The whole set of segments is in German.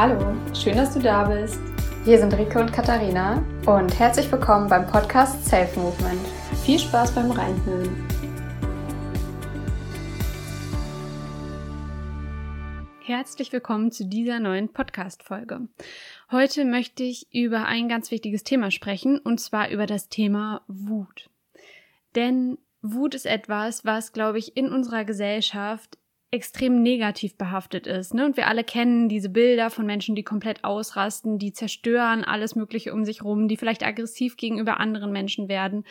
Hallo, schön, dass du da bist. Wir sind Rike und Katharina und herzlich willkommen beim Podcast Self Movement. Viel Spaß beim Reinhören. Herzlich willkommen zu dieser neuen Podcast-Folge. Heute möchte ich über ein ganz wichtiges Thema sprechen und zwar über das Thema Wut. Denn Wut ist etwas, was, glaube ich, in unserer Gesellschaft extrem negativ behaftet ist. Ne? Und wir alle kennen diese Bilder von Menschen, die komplett ausrasten, die zerstören alles Mögliche um sich rum, die vielleicht aggressiv gegenüber anderen Menschen werden.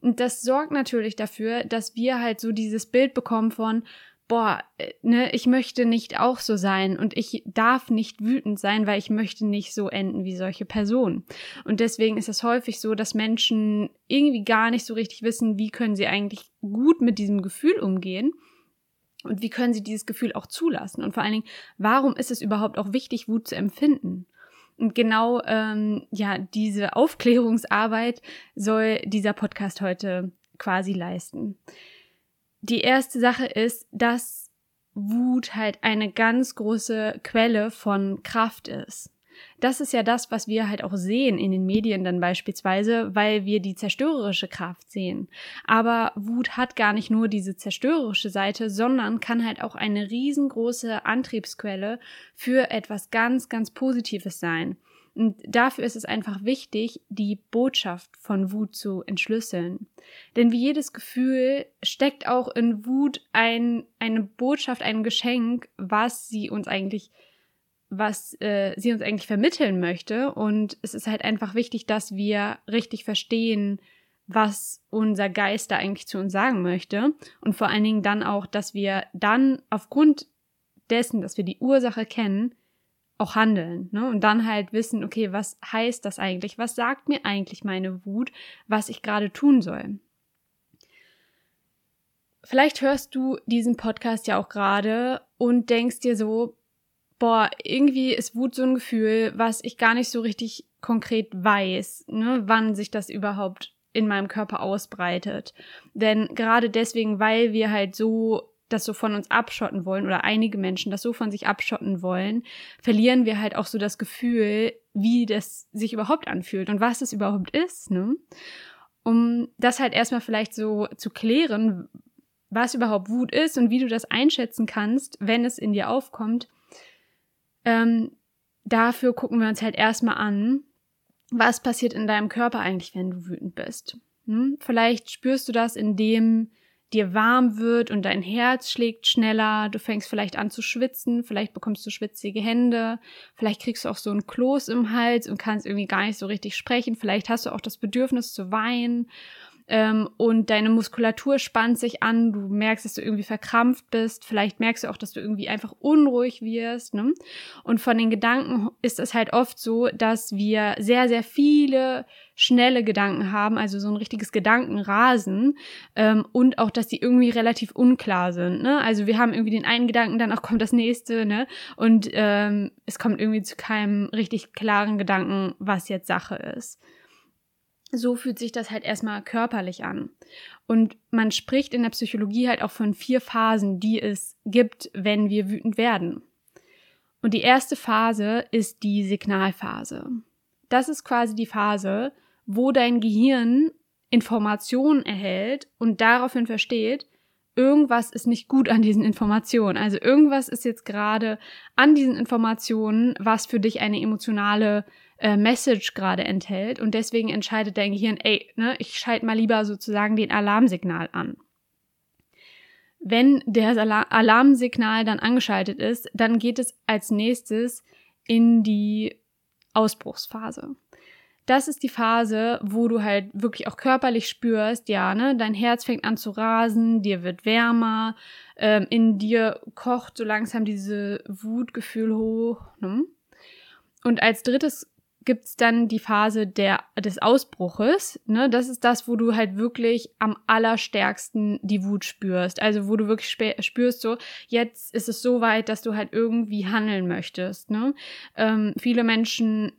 Und das sorgt natürlich dafür, dass wir halt so dieses Bild bekommen von, boah, äh, ne, ich möchte nicht auch so sein und ich darf nicht wütend sein, weil ich möchte nicht so enden wie solche Personen. Und deswegen ist es häufig so, dass Menschen irgendwie gar nicht so richtig wissen, wie können sie eigentlich gut mit diesem Gefühl umgehen und wie können sie dieses Gefühl auch zulassen? Und vor allen Dingen, warum ist es überhaupt auch wichtig, Wut zu empfinden? Und genau ähm, ja, diese Aufklärungsarbeit soll dieser Podcast heute quasi leisten. Die erste Sache ist, dass Wut halt eine ganz große Quelle von Kraft ist das ist ja das, was wir halt auch sehen in den Medien dann beispielsweise, weil wir die zerstörerische Kraft sehen. Aber Wut hat gar nicht nur diese zerstörerische Seite, sondern kann halt auch eine riesengroße Antriebsquelle für etwas ganz, ganz Positives sein. Und dafür ist es einfach wichtig, die Botschaft von Wut zu entschlüsseln. Denn wie jedes Gefühl steckt auch in Wut ein, eine Botschaft, ein Geschenk, was sie uns eigentlich was äh, sie uns eigentlich vermitteln möchte. Und es ist halt einfach wichtig, dass wir richtig verstehen, was unser Geist da eigentlich zu uns sagen möchte. Und vor allen Dingen dann auch, dass wir dann aufgrund dessen, dass wir die Ursache kennen, auch handeln. Ne? Und dann halt wissen, okay, was heißt das eigentlich? Was sagt mir eigentlich meine Wut, was ich gerade tun soll? Vielleicht hörst du diesen Podcast ja auch gerade und denkst dir so, boah, irgendwie ist Wut so ein Gefühl, was ich gar nicht so richtig konkret weiß, ne, wann sich das überhaupt in meinem Körper ausbreitet. Denn gerade deswegen, weil wir halt so das so von uns abschotten wollen oder einige Menschen das so von sich abschotten wollen, verlieren wir halt auch so das Gefühl, wie das sich überhaupt anfühlt und was es überhaupt ist, ne? Um das halt erstmal vielleicht so zu klären, was überhaupt Wut ist und wie du das einschätzen kannst, wenn es in dir aufkommt, ähm, dafür gucken wir uns halt erstmal an, was passiert in deinem Körper eigentlich, wenn du wütend bist. Hm? Vielleicht spürst du das, indem dir warm wird und dein Herz schlägt schneller, du fängst vielleicht an zu schwitzen, vielleicht bekommst du schwitzige Hände, vielleicht kriegst du auch so ein Kloß im Hals und kannst irgendwie gar nicht so richtig sprechen, vielleicht hast du auch das Bedürfnis zu weinen ähm, und deine Muskulatur spannt sich an, du merkst, dass du irgendwie verkrampft bist, vielleicht merkst du auch, dass du irgendwie einfach unruhig wirst. Ne? Und von den Gedanken ist es halt oft so, dass wir sehr, sehr viele schnelle Gedanken haben, also so ein richtiges Gedankenrasen ähm, und auch, dass die irgendwie relativ unklar sind. Ne? Also wir haben irgendwie den einen Gedanken, dann auch kommt das nächste, ne? Und ähm, es kommt irgendwie zu keinem richtig klaren Gedanken, was jetzt Sache ist so fühlt sich das halt erstmal körperlich an. Und man spricht in der Psychologie halt auch von vier Phasen, die es gibt, wenn wir wütend werden. Und die erste Phase ist die Signalphase. Das ist quasi die Phase, wo dein Gehirn Informationen erhält und daraufhin versteht, irgendwas ist nicht gut an diesen Informationen. Also irgendwas ist jetzt gerade an diesen Informationen, was für dich eine emotionale äh, Message gerade enthält und deswegen entscheidet dein Gehirn, ey, ne, ich schalte mal lieber sozusagen den Alarmsignal an. Wenn der Alarmsignal dann angeschaltet ist, dann geht es als nächstes in die Ausbruchsphase. Das ist die Phase, wo du halt wirklich auch körperlich spürst, ja, ne, dein Herz fängt an zu rasen, dir wird wärmer, ähm, in dir kocht so langsam diese Wutgefühl hoch. Ne? Und als drittes gibt's dann die Phase der, des Ausbruches. Ne? Das ist das, wo du halt wirklich am allerstärksten die Wut spürst. Also wo du wirklich spürst, so, jetzt ist es so weit, dass du halt irgendwie handeln möchtest. Ne? Ähm, viele Menschen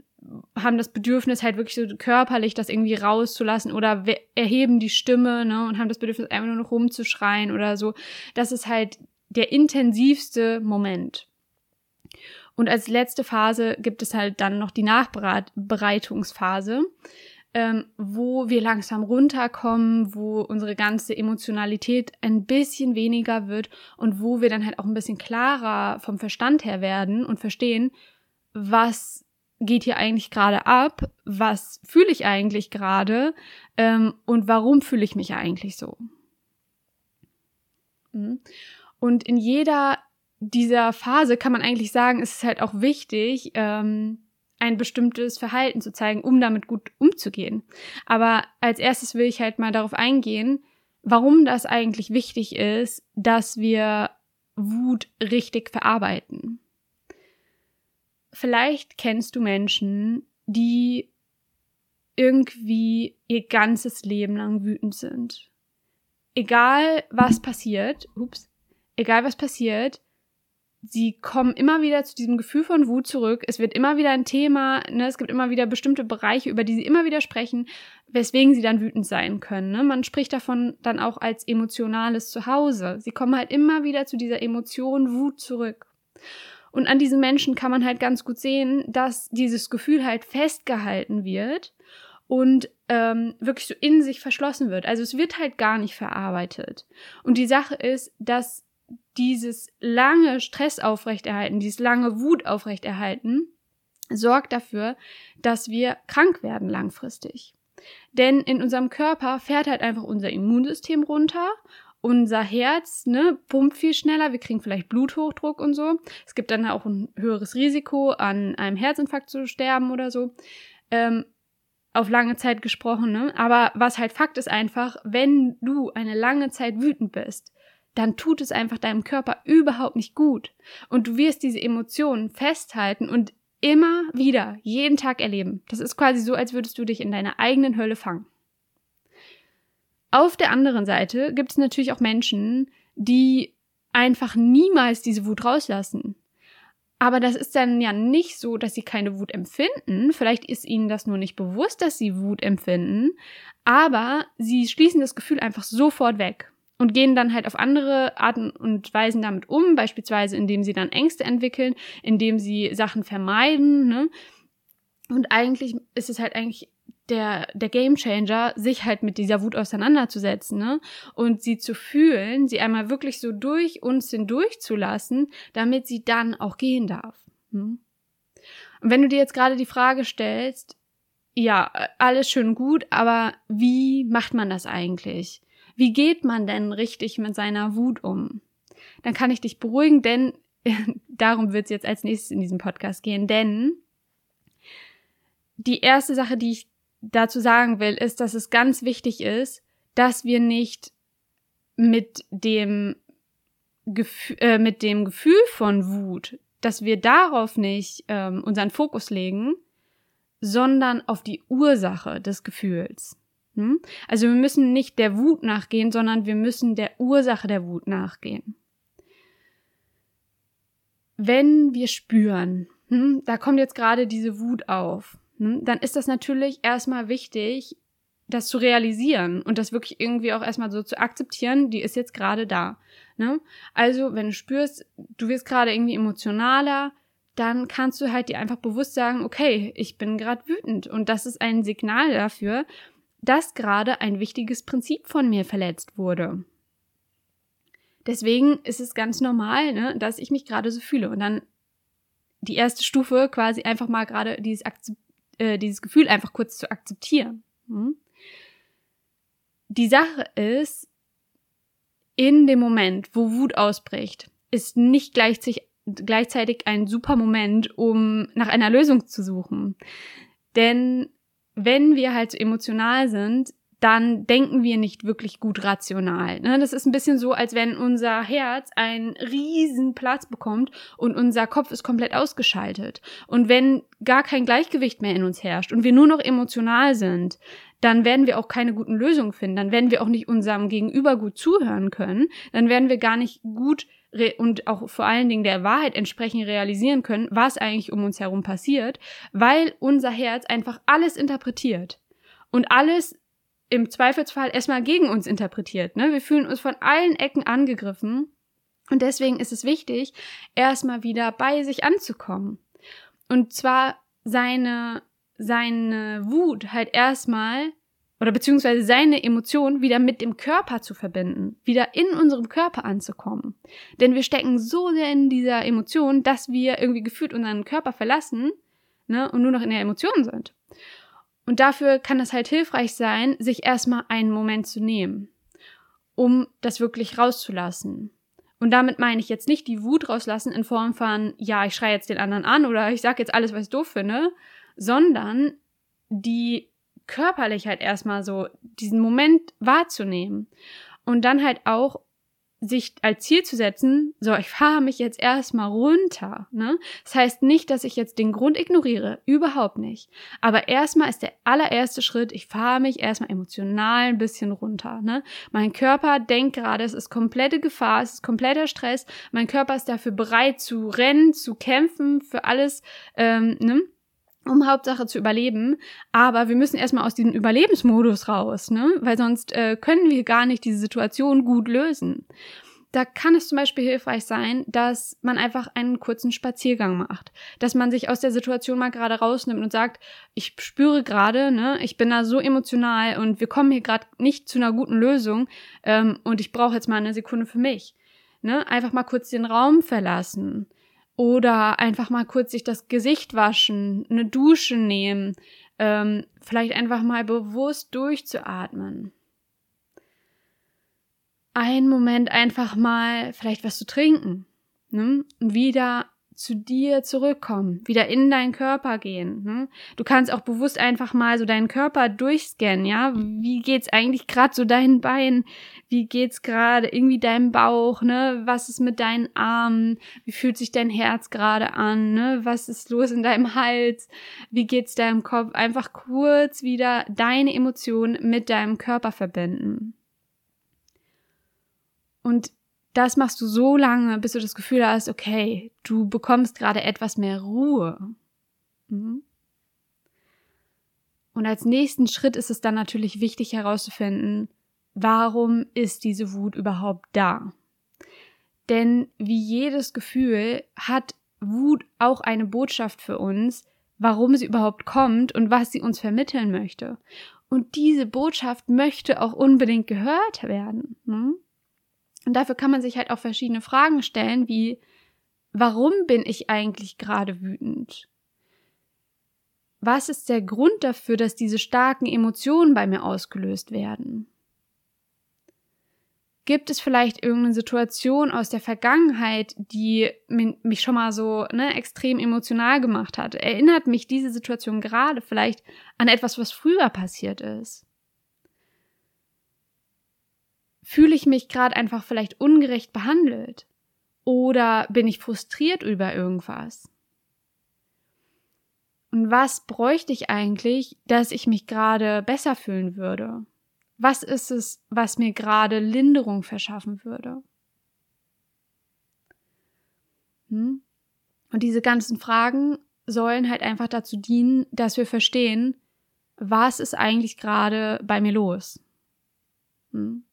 haben das Bedürfnis halt wirklich so körperlich das irgendwie rauszulassen oder erheben die Stimme ne, und haben das Bedürfnis einfach nur noch rumzuschreien oder so. Das ist halt der intensivste Moment. Und als letzte Phase gibt es halt dann noch die Nachbereitungsphase, ähm, wo wir langsam runterkommen, wo unsere ganze Emotionalität ein bisschen weniger wird und wo wir dann halt auch ein bisschen klarer vom Verstand her werden und verstehen, was geht hier eigentlich gerade ab, was fühle ich eigentlich gerade ähm, und warum fühle ich mich eigentlich so. Mhm. Und in jeder dieser Phase kann man eigentlich sagen, ist es halt auch wichtig, ähm, ein bestimmtes Verhalten zu zeigen, um damit gut umzugehen. Aber als erstes will ich halt mal darauf eingehen, warum das eigentlich wichtig ist, dass wir Wut richtig verarbeiten. Vielleicht kennst du Menschen, die irgendwie ihr ganzes Leben lang wütend sind. Egal was passiert, ups, egal was passiert, sie kommen immer wieder zu diesem Gefühl von Wut zurück. Es wird immer wieder ein Thema, ne? es gibt immer wieder bestimmte Bereiche, über die sie immer wieder sprechen, weswegen sie dann wütend sein können. Ne? Man spricht davon dann auch als emotionales Zuhause. Sie kommen halt immer wieder zu dieser Emotion Wut zurück. Und an diesen Menschen kann man halt ganz gut sehen, dass dieses Gefühl halt festgehalten wird und ähm, wirklich so in sich verschlossen wird. Also es wird halt gar nicht verarbeitet. Und die Sache ist, dass dieses lange Stress aufrechterhalten, dieses lange Wut aufrechterhalten, sorgt dafür, dass wir krank werden langfristig. Denn in unserem Körper fährt halt einfach unser Immunsystem runter, unser Herz ne, pumpt viel schneller, wir kriegen vielleicht Bluthochdruck und so. Es gibt dann auch ein höheres Risiko, an einem Herzinfarkt zu sterben oder so. Ähm, auf lange Zeit gesprochen, ne? Aber was halt Fakt ist einfach, wenn du eine lange Zeit wütend bist, dann tut es einfach deinem Körper überhaupt nicht gut. Und du wirst diese Emotionen festhalten und immer wieder, jeden Tag erleben. Das ist quasi so, als würdest du dich in deiner eigenen Hölle fangen. Auf der anderen Seite gibt es natürlich auch Menschen, die einfach niemals diese Wut rauslassen. Aber das ist dann ja nicht so, dass sie keine Wut empfinden. Vielleicht ist ihnen das nur nicht bewusst, dass sie Wut empfinden. Aber sie schließen das Gefühl einfach sofort weg und gehen dann halt auf andere Arten und Weisen damit um, beispielsweise indem sie dann Ängste entwickeln, indem sie Sachen vermeiden. Ne? Und eigentlich ist es halt eigentlich der, der Game Changer, sich halt mit dieser Wut auseinanderzusetzen, ne? Und sie zu fühlen, sie einmal wirklich so durch uns hindurch zu lassen, damit sie dann auch gehen darf. Hm? Und wenn du dir jetzt gerade die Frage stellst, ja, alles schön gut, aber wie macht man das eigentlich? Wie geht man denn richtig mit seiner Wut um? Dann kann ich dich beruhigen, denn darum wird es jetzt als nächstes in diesem Podcast gehen, denn die erste Sache, die ich dazu sagen will, ist, dass es ganz wichtig ist, dass wir nicht mit dem Gefühl, äh, mit dem Gefühl von Wut, dass wir darauf nicht ähm, unseren Fokus legen, sondern auf die Ursache des Gefühls. Hm? Also wir müssen nicht der Wut nachgehen, sondern wir müssen der Ursache der Wut nachgehen. Wenn wir spüren, hm, da kommt jetzt gerade diese Wut auf, hm, dann ist das natürlich erstmal wichtig, das zu realisieren und das wirklich irgendwie auch erstmal so zu akzeptieren, die ist jetzt gerade da. Ne? Also, wenn du spürst, du wirst gerade irgendwie emotionaler, dann kannst du halt dir einfach bewusst sagen, okay, ich bin gerade wütend und das ist ein Signal dafür, dass gerade ein wichtiges Prinzip von mir verletzt wurde. Deswegen ist es ganz normal, ne, dass ich mich gerade so fühle. Und dann die erste Stufe quasi einfach mal gerade dieses, äh, dieses Gefühl einfach kurz zu akzeptieren. Hm? Die Sache ist, in dem Moment, wo Wut ausbricht, ist nicht gleichzeitig, gleichzeitig ein super Moment, um nach einer Lösung zu suchen. Denn wenn wir halt so emotional sind, dann denken wir nicht wirklich gut rational. Ne? Das ist ein bisschen so, als wenn unser Herz einen riesen Platz bekommt und unser Kopf ist komplett ausgeschaltet. Und wenn gar kein Gleichgewicht mehr in uns herrscht und wir nur noch emotional sind, dann werden wir auch keine guten Lösungen finden. Dann werden wir auch nicht unserem Gegenüber gut zuhören können. Dann werden wir gar nicht gut und auch vor allen Dingen der Wahrheit entsprechend realisieren können, was eigentlich um uns herum passiert, weil unser Herz einfach alles interpretiert und alles im Zweifelsfall erstmal gegen uns interpretiert. Ne? Wir fühlen uns von allen Ecken angegriffen Und deswegen ist es wichtig, erstmal wieder bei sich anzukommen. Und zwar seine, seine Wut halt erstmal oder beziehungsweise seine Emotion wieder mit dem Körper zu verbinden, wieder in unserem Körper anzukommen. Denn wir stecken so sehr in dieser Emotion, dass wir irgendwie gefühlt unseren Körper verlassen ne, und nur noch in der Emotion sind. Und dafür kann es halt hilfreich sein, sich erstmal einen Moment zu nehmen, um das wirklich rauszulassen. Und damit meine ich jetzt nicht die Wut rauslassen in Form von, ja, ich schreie jetzt den anderen an oder ich sage jetzt alles, was ich doof finde, sondern die körperlich halt erstmal so diesen Moment wahrzunehmen und dann halt auch sich als Ziel zu setzen, so, ich fahre mich jetzt erstmal runter. Ne? Das heißt nicht, dass ich jetzt den Grund ignoriere, überhaupt nicht. Aber erstmal ist der allererste Schritt, ich fahre mich erstmal emotional ein bisschen runter. Ne? Mein Körper denkt gerade, es ist komplette Gefahr, es ist kompletter Stress. Mein Körper ist dafür bereit zu rennen, zu kämpfen, für alles. Ähm, ne? Um Hauptsache zu überleben. Aber wir müssen erstmal aus diesem Überlebensmodus raus, ne? Weil sonst äh, können wir gar nicht diese Situation gut lösen. Da kann es zum Beispiel hilfreich sein, dass man einfach einen kurzen Spaziergang macht, dass man sich aus der Situation mal gerade rausnimmt und sagt, ich spüre gerade, ne, ich bin da so emotional und wir kommen hier gerade nicht zu einer guten Lösung ähm, und ich brauche jetzt mal eine Sekunde für mich. Ne, einfach mal kurz den Raum verlassen oder einfach mal kurz sich das Gesicht waschen, eine Dusche nehmen, ähm, vielleicht einfach mal bewusst durchzuatmen. Einen Moment einfach mal vielleicht was zu trinken. Ne? Und wieder zu dir zurückkommen, wieder in deinen Körper gehen. Ne? Du kannst auch bewusst einfach mal so deinen Körper durchscannen, ja? Wie geht's eigentlich gerade so deinen Beinen? Wie geht's gerade irgendwie deinem Bauch, ne? Was ist mit deinen Armen? Wie fühlt sich dein Herz gerade an, ne? Was ist los in deinem Hals? Wie geht's deinem Kopf? Einfach kurz wieder deine Emotionen mit deinem Körper verbinden. Und das machst du so lange, bis du das Gefühl hast, okay, du bekommst gerade etwas mehr Ruhe. Mhm. Und als nächsten Schritt ist es dann natürlich wichtig herauszufinden, warum ist diese Wut überhaupt da? Denn wie jedes Gefühl hat Wut auch eine Botschaft für uns, warum sie überhaupt kommt und was sie uns vermitteln möchte. Und diese Botschaft möchte auch unbedingt gehört werden. Ne? Und dafür kann man sich halt auch verschiedene Fragen stellen, wie, warum bin ich eigentlich gerade wütend? Was ist der Grund dafür, dass diese starken Emotionen bei mir ausgelöst werden? Gibt es vielleicht irgendeine Situation aus der Vergangenheit, die mich schon mal so ne, extrem emotional gemacht hat? Erinnert mich diese Situation gerade vielleicht an etwas, was früher passiert ist? Fühle ich mich gerade einfach vielleicht ungerecht behandelt? Oder bin ich frustriert über irgendwas? Und was bräuchte ich eigentlich, dass ich mich gerade besser fühlen würde? Was ist es, was mir gerade Linderung verschaffen würde? Hm? Und diese ganzen Fragen sollen halt einfach dazu dienen, dass wir verstehen, was ist eigentlich gerade bei mir los? Hm?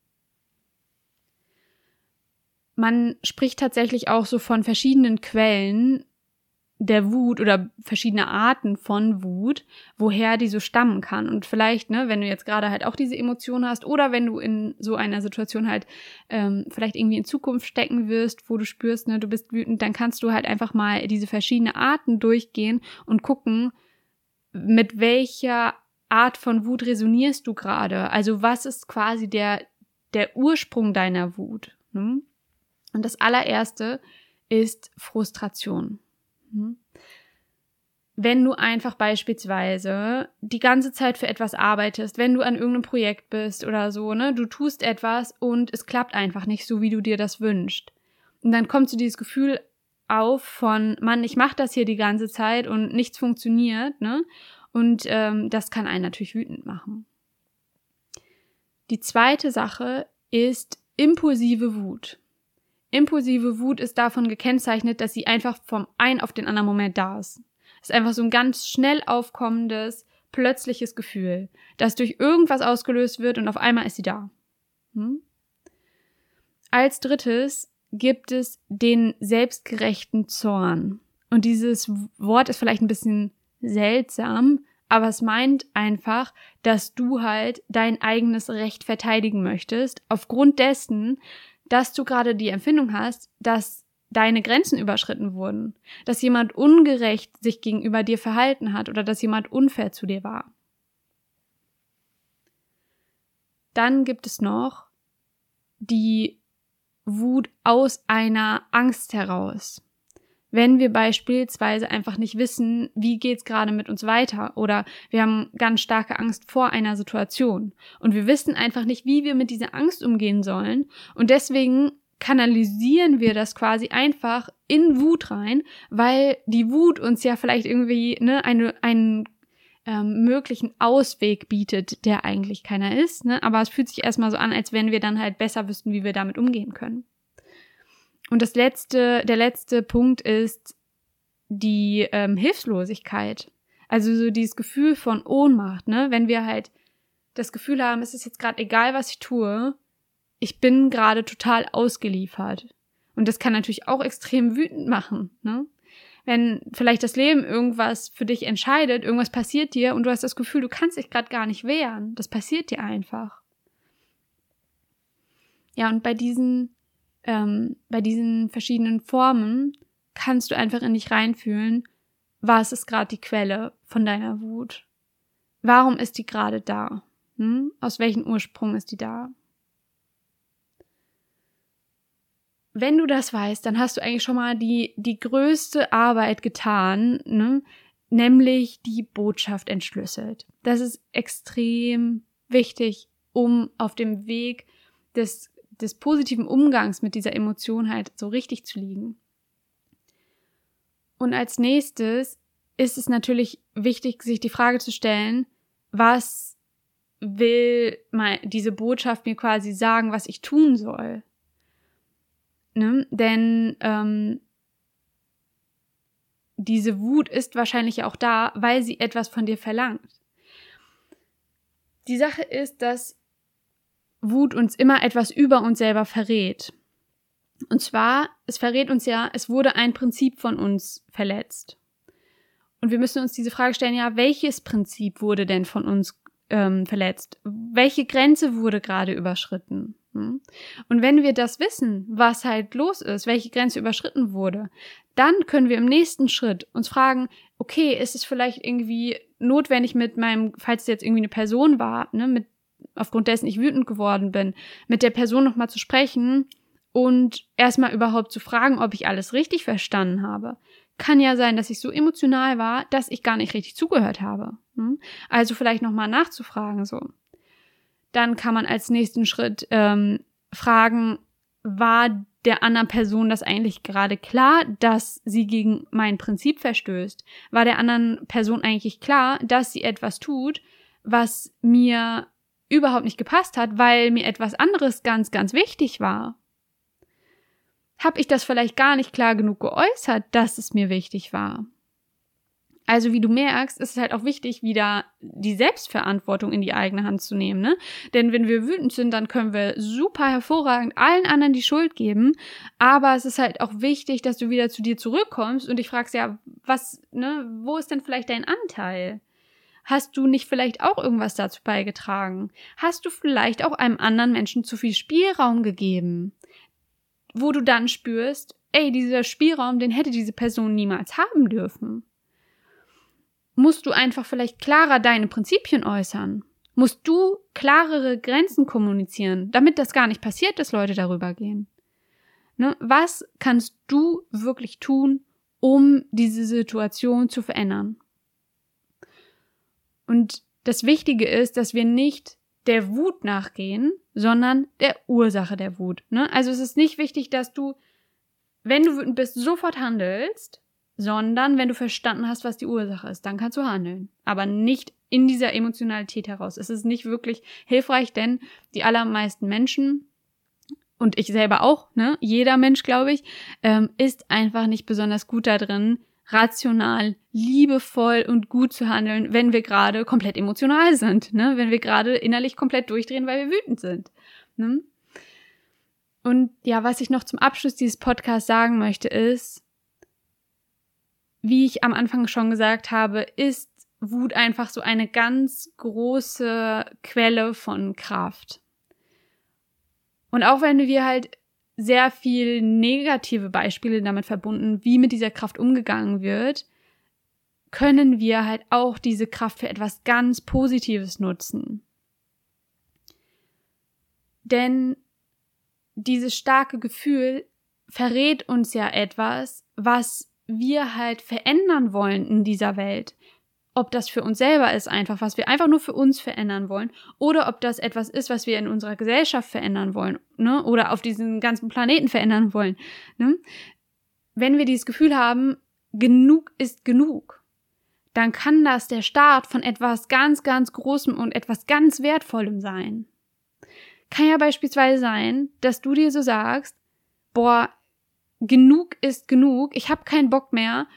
Man spricht tatsächlich auch so von verschiedenen Quellen der Wut oder verschiedene Arten von Wut, woher die so stammen kann. Und vielleicht, ne, wenn du jetzt gerade halt auch diese Emotion hast oder wenn du in so einer Situation halt ähm, vielleicht irgendwie in Zukunft stecken wirst, wo du spürst, ne, du bist wütend, dann kannst du halt einfach mal diese verschiedenen Arten durchgehen und gucken, mit welcher Art von Wut resonierst du gerade? Also was ist quasi der, der Ursprung deiner Wut? Ne? Und das allererste ist Frustration. Mhm. Wenn du einfach beispielsweise die ganze Zeit für etwas arbeitest, wenn du an irgendeinem Projekt bist oder so, ne, du tust etwas und es klappt einfach nicht so, wie du dir das wünschst. Und dann kommt so dieses Gefühl auf von, Mann, ich mache das hier die ganze Zeit und nichts funktioniert, ne? Und ähm, das kann einen natürlich wütend machen. Die zweite Sache ist impulsive Wut. Impulsive Wut ist davon gekennzeichnet, dass sie einfach vom einen auf den anderen Moment da ist. Es ist einfach so ein ganz schnell aufkommendes, plötzliches Gefühl, das durch irgendwas ausgelöst wird und auf einmal ist sie da. Hm? Als drittes gibt es den selbstgerechten Zorn. Und dieses Wort ist vielleicht ein bisschen seltsam, aber es meint einfach, dass du halt dein eigenes Recht verteidigen möchtest, aufgrund dessen, dass du gerade die Empfindung hast, dass deine Grenzen überschritten wurden, dass jemand ungerecht sich gegenüber dir verhalten hat oder dass jemand unfair zu dir war. Dann gibt es noch die Wut aus einer Angst heraus wenn wir beispielsweise einfach nicht wissen, wie geht's gerade mit uns weiter oder wir haben ganz starke Angst vor einer Situation und wir wissen einfach nicht, wie wir mit dieser Angst umgehen sollen und deswegen kanalisieren wir das quasi einfach in Wut rein, weil die Wut uns ja vielleicht irgendwie ne, eine, einen ähm, möglichen Ausweg bietet, der eigentlich keiner ist, ne? aber es fühlt sich erstmal so an, als wenn wir dann halt besser wüssten, wie wir damit umgehen können. Und das letzte, der letzte Punkt ist die ähm, Hilflosigkeit. Also so dieses Gefühl von Ohnmacht, ne? Wenn wir halt das Gefühl haben, es ist jetzt gerade egal, was ich tue, ich bin gerade total ausgeliefert. Und das kann natürlich auch extrem wütend machen, ne? Wenn vielleicht das Leben irgendwas für dich entscheidet, irgendwas passiert dir und du hast das Gefühl, du kannst dich gerade gar nicht wehren. Das passiert dir einfach. Ja, und bei diesen ähm, bei diesen verschiedenen Formen kannst du einfach in dich reinfühlen, was ist gerade die Quelle von deiner Wut? Warum ist die gerade da? Hm? Aus welchem Ursprung ist die da? Wenn du das weißt, dann hast du eigentlich schon mal die, die größte Arbeit getan, ne? nämlich die Botschaft entschlüsselt. Das ist extrem wichtig, um auf dem Weg des des positiven Umgangs mit dieser Emotion halt so richtig zu liegen. Und als nächstes ist es natürlich wichtig, sich die Frage zu stellen, was will mal diese Botschaft mir quasi sagen, was ich tun soll? Ne? Denn ähm, diese Wut ist wahrscheinlich auch da, weil sie etwas von dir verlangt. Die Sache ist, dass Wut uns immer etwas über uns selber verrät. Und zwar, es verrät uns ja, es wurde ein Prinzip von uns verletzt. Und wir müssen uns diese Frage stellen, ja, welches Prinzip wurde denn von uns ähm, verletzt? Welche Grenze wurde gerade überschritten? Hm? Und wenn wir das wissen, was halt los ist, welche Grenze überschritten wurde, dann können wir im nächsten Schritt uns fragen, okay, ist es vielleicht irgendwie notwendig mit meinem, falls es jetzt irgendwie eine Person war, ne, mit aufgrund dessen ich wütend geworden bin, mit der Person nochmal zu sprechen und erstmal überhaupt zu fragen, ob ich alles richtig verstanden habe. Kann ja sein, dass ich so emotional war, dass ich gar nicht richtig zugehört habe. Hm? Also vielleicht nochmal nachzufragen so. Dann kann man als nächsten Schritt ähm, fragen, war der anderen Person das eigentlich gerade klar, dass sie gegen mein Prinzip verstößt? War der anderen Person eigentlich klar, dass sie etwas tut, was mir überhaupt nicht gepasst hat, weil mir etwas anderes ganz, ganz wichtig war. Habe ich das vielleicht gar nicht klar genug geäußert, dass es mir wichtig war? Also wie du merkst, ist es halt auch wichtig, wieder die Selbstverantwortung in die eigene Hand zu nehmen. Ne? Denn wenn wir wütend sind, dann können wir super hervorragend allen anderen die Schuld geben. Aber es ist halt auch wichtig, dass du wieder zu dir zurückkommst und dich fragst, ja, was, ne, wo ist denn vielleicht dein Anteil? Hast du nicht vielleicht auch irgendwas dazu beigetragen? Hast du vielleicht auch einem anderen Menschen zu viel Spielraum gegeben? Wo du dann spürst, ey, dieser Spielraum, den hätte diese Person niemals haben dürfen. Musst du einfach vielleicht klarer deine Prinzipien äußern? Musst du klarere Grenzen kommunizieren, damit das gar nicht passiert, dass Leute darüber gehen? Ne? Was kannst du wirklich tun, um diese Situation zu verändern? Und das Wichtige ist, dass wir nicht der Wut nachgehen, sondern der Ursache der Wut. Ne? Also es ist nicht wichtig, dass du, wenn du wütend bist, sofort handelst, sondern wenn du verstanden hast, was die Ursache ist, dann kannst du handeln. Aber nicht in dieser Emotionalität heraus. Es ist nicht wirklich hilfreich, denn die allermeisten Menschen und ich selber auch, ne, jeder Mensch, glaube ich, ähm, ist einfach nicht besonders gut da drin, rational, liebevoll und gut zu handeln, wenn wir gerade komplett emotional sind, ne? wenn wir gerade innerlich komplett durchdrehen, weil wir wütend sind. Ne? Und ja, was ich noch zum Abschluss dieses Podcasts sagen möchte, ist, wie ich am Anfang schon gesagt habe, ist Wut einfach so eine ganz große Quelle von Kraft. Und auch wenn wir halt sehr viel negative Beispiele damit verbunden, wie mit dieser Kraft umgegangen wird, können wir halt auch diese Kraft für etwas ganz Positives nutzen. Denn dieses starke Gefühl verrät uns ja etwas, was wir halt verändern wollen in dieser Welt. Ob das für uns selber ist einfach, was wir einfach nur für uns verändern wollen, oder ob das etwas ist, was wir in unserer Gesellschaft verändern wollen, ne? oder auf diesem ganzen Planeten verändern wollen. Ne? Wenn wir dieses Gefühl haben, genug ist genug, dann kann das der Start von etwas ganz, ganz Großem und etwas ganz Wertvollem sein. Kann ja beispielsweise sein, dass du dir so sagst, boah, genug ist genug, ich habe keinen Bock mehr,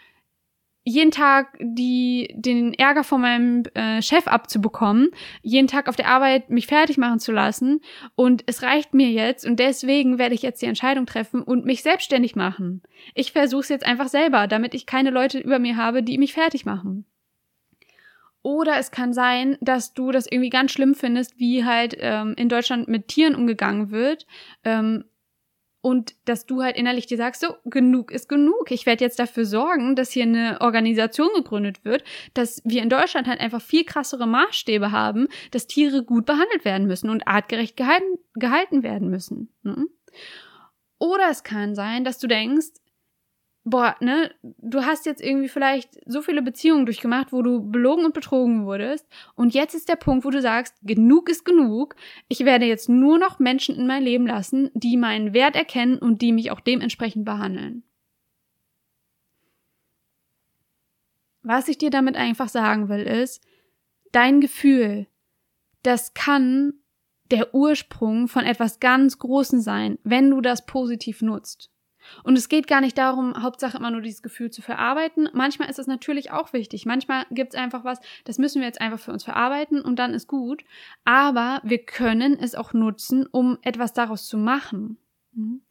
jeden Tag die den Ärger von meinem äh, Chef abzubekommen, jeden Tag auf der Arbeit mich fertig machen zu lassen und es reicht mir jetzt und deswegen werde ich jetzt die Entscheidung treffen und mich selbstständig machen. Ich versuche es jetzt einfach selber, damit ich keine Leute über mir habe, die mich fertig machen. Oder es kann sein, dass du das irgendwie ganz schlimm findest, wie halt ähm, in Deutschland mit Tieren umgegangen wird. Ähm, und dass du halt innerlich dir sagst, so, genug ist genug. Ich werde jetzt dafür sorgen, dass hier eine Organisation gegründet wird, dass wir in Deutschland halt einfach viel krassere Maßstäbe haben, dass Tiere gut behandelt werden müssen und artgerecht gehalten, gehalten werden müssen. Ne? Oder es kann sein, dass du denkst, boah, ne, du hast jetzt irgendwie vielleicht so viele Beziehungen durchgemacht, wo du belogen und betrogen wurdest. Und jetzt ist der Punkt, wo du sagst, genug ist genug. Ich werde jetzt nur noch Menschen in mein Leben lassen, die meinen Wert erkennen und die mich auch dementsprechend behandeln. Was ich dir damit einfach sagen will, ist, dein Gefühl, das kann der Ursprung von etwas ganz Großen sein, wenn du das positiv nutzt. Und es geht gar nicht darum, Hauptsache immer nur dieses Gefühl zu verarbeiten. Manchmal ist es natürlich auch wichtig. Manchmal gibt es einfach was, das müssen wir jetzt einfach für uns verarbeiten und dann ist gut. Aber wir können es auch nutzen, um etwas daraus zu machen. Mhm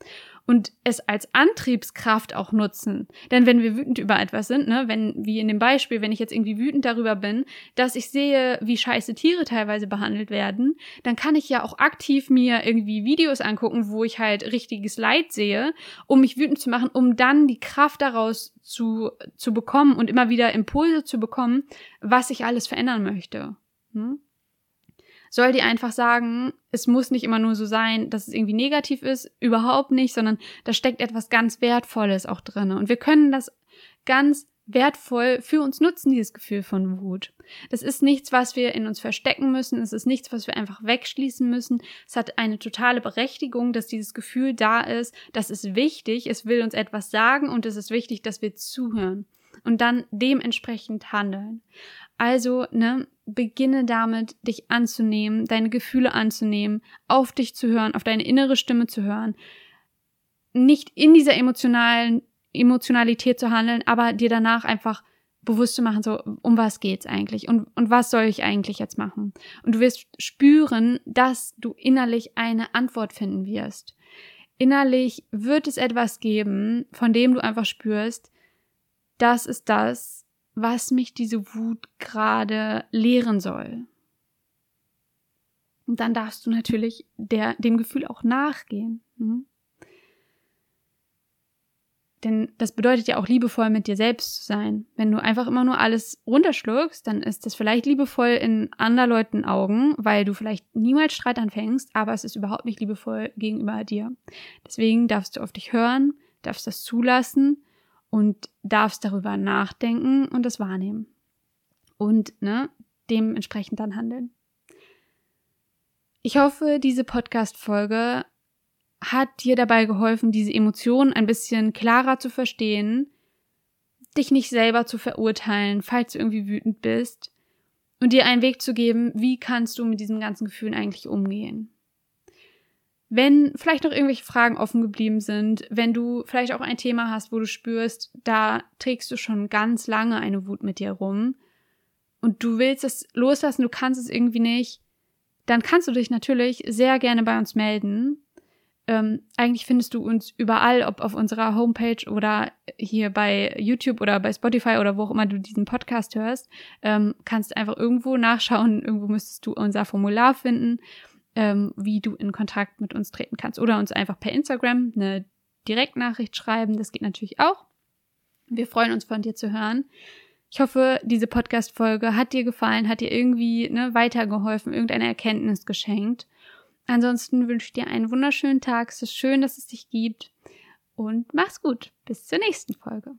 und es als Antriebskraft auch nutzen. Denn wenn wir wütend über etwas sind, ne, wenn, wie in dem Beispiel, wenn ich jetzt irgendwie wütend darüber bin, dass ich sehe, wie scheiße Tiere teilweise behandelt werden, dann kann ich ja auch aktiv mir irgendwie Videos angucken, wo ich halt richtiges Leid sehe, um mich wütend zu machen, um dann die Kraft daraus zu, zu bekommen und immer wieder Impulse zu bekommen, was ich alles verändern möchte. Hm? Soll die einfach sagen, es muss nicht immer nur so sein, dass es irgendwie negativ ist, überhaupt nicht, sondern da steckt etwas ganz Wertvolles auch drin. Und wir können das ganz wertvoll für uns nutzen, dieses Gefühl von Wut. Das ist nichts, was wir in uns verstecken müssen. Es ist nichts, was wir einfach wegschließen müssen. Es hat eine totale Berechtigung, dass dieses Gefühl da ist. Das ist wichtig. Es will uns etwas sagen und es ist wichtig, dass wir zuhören und dann dementsprechend handeln. Also, ne, beginne damit, dich anzunehmen, deine Gefühle anzunehmen, auf dich zu hören, auf deine innere Stimme zu hören, nicht in dieser emotionalen Emotionalität zu handeln, aber dir danach einfach bewusst zu machen, so, um was geht's eigentlich und, und was soll ich eigentlich jetzt machen? Und du wirst spüren, dass du innerlich eine Antwort finden wirst. Innerlich wird es etwas geben, von dem du einfach spürst, das ist das, was mich diese Wut gerade lehren soll. Und dann darfst du natürlich der, dem Gefühl auch nachgehen. Mhm. Denn das bedeutet ja auch liebevoll mit dir selbst zu sein. Wenn du einfach immer nur alles runterschluckst, dann ist das vielleicht liebevoll in anderen Leuten Augen, weil du vielleicht niemals Streit anfängst, aber es ist überhaupt nicht liebevoll gegenüber dir. Deswegen darfst du auf dich hören, darfst das zulassen und darfst darüber nachdenken und es wahrnehmen. Und ne, dementsprechend dann handeln. Ich hoffe, diese Podcast-Folge hat dir dabei geholfen, diese Emotionen ein bisschen klarer zu verstehen, dich nicht selber zu verurteilen, falls du irgendwie wütend bist und dir einen Weg zu geben, wie kannst du mit diesen ganzen Gefühlen eigentlich umgehen. Wenn vielleicht noch irgendwelche Fragen offen geblieben sind, wenn du vielleicht auch ein Thema hast, wo du spürst, da trägst du schon ganz lange eine Wut mit dir rum und du willst es loslassen, du kannst es irgendwie nicht, dann kannst du dich natürlich sehr gerne bei uns melden. ähm, eigentlich findest du uns überall, ob auf unserer Homepage oder hier bei YouTube oder bei Spotify oder wo auch immer du diesen Podcast hörst. Ähm, kannst einfach irgendwo nachschauen. Irgendwo müsstest du unser Formular finden, ähm, wie du in Kontakt mit uns treten kannst. Oder uns einfach per Instagram eine Direktnachricht schreiben. Das geht natürlich auch. Wir freuen uns von dir zu hören. Ich hoffe, diese Podcast-Folge hat dir gefallen, hat dir irgendwie ne, weitergeholfen, irgendeine Erkenntnis geschenkt. Ansonsten wünsche ich dir einen wunderschönen Tag. Es ist schön, dass es dich gibt. Und mach's gut. Bis zur nächsten Folge.